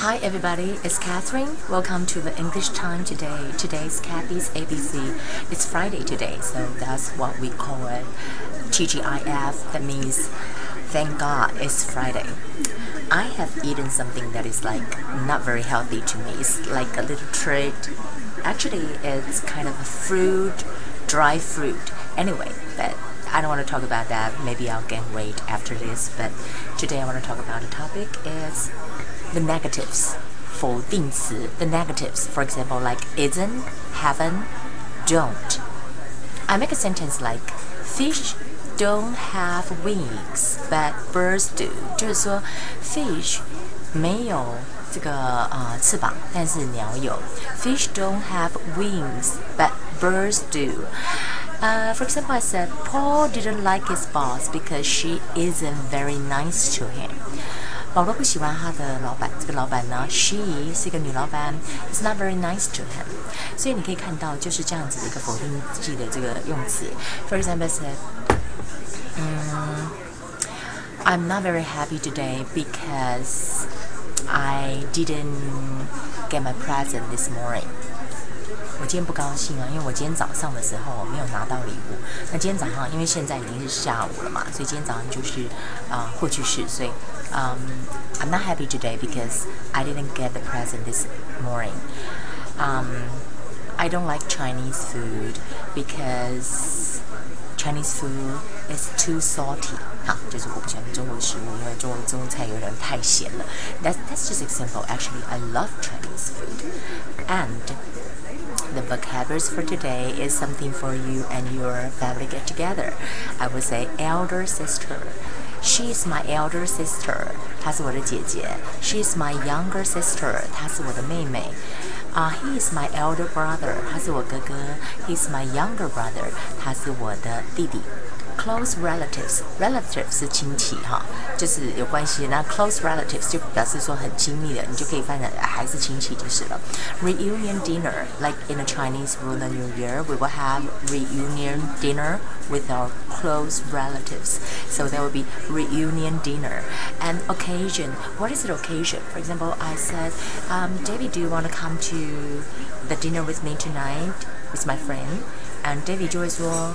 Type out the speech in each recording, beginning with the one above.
Hi everybody, it's Catherine. Welcome to the English time today. Today's Kathy's ABC. It's Friday today, so that's what we call it. TGIF, that means thank God it's Friday. I have eaten something that is like not very healthy to me. It's like a little treat. Actually, it's kind of a fruit, dry fruit. Anyway, but I don't want to talk about that. Maybe I'll gain weight after this. But today I want to talk about the topic is the negatives. 否定词 the negatives. For example, like isn't, haven't, don't. I make a sentence like fish don't have wings, but birds do. 就是说，fish 没有这个呃翅膀，但是鸟有。Fish don't have wings, but birds do. Uh, for example, I said Paul didn't like his boss because she isn't very nice to him. 保罗不喜欢他的老板，这个老板呢，she 是一个女老板，is not very nice to him。所以你可以看到就是这样子的一个否定句的这个用词。For example, said, 嗯，I'm not very happy today because I didn't get my present this morning. 我今天不高兴啊，因为我今天早上的时候没有拿到礼物。那今天早上，因为现在已经是下午了嘛，所以今天早上就是啊、呃、过去式，所以嗯、um,，I'm not happy today because I didn't get the present this morning. Um, I don't like Chinese food because Chinese food is too salty. 好，就是我不喜欢中国食物，因为中国中菜有点太咸了。That's that's just example. Actually, I love Chinese food, and the vocabulary for today is something for you and your family get together. I would say elder sister. She is my elder sister. 她是我的姐姐。She is my younger sister. 她是我的妹妹。啊、uh,，He is my elder brother. 他是我哥哥。He is my younger brother. 他是我的弟弟。 close relatives relatives 是亲戚哈，就是有关系。那 close relatives 就表示说很亲密的，你就可以翻成还是亲戚就是了。Reunion dinner like in a Chinese Lunar New Year, we will have reunion dinner with our close relatives. So there will be reunion dinner. And occasion, what is the occasion? For example, I said, um, David, do you want to come to the dinner with me tonight with my friend? And David 就会说。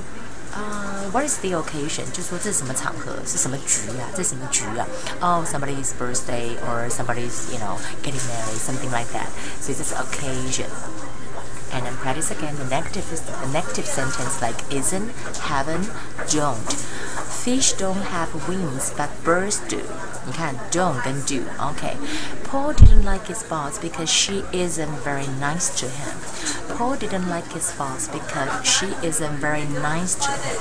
uh, what is the occasion？就说这是什么场合，是什么局啊？这是什么局啊？Oh, somebody's birthday or somebody's you know getting married, something like that. So this occasion. And then practice again the negative the negative sentence like isn't, haven't, don't. Fish don't have wings, but birds do. 你看 don't 跟 do. Okay. Paul didn't like his boss because she isn't very nice to him. Paul didn't like his boss because she isn't very nice to him.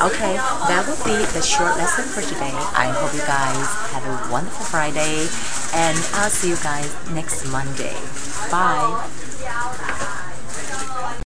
Okay, that will be the short lesson for today. I hope you guys have a wonderful Friday and I'll see you guys next Monday. Bye.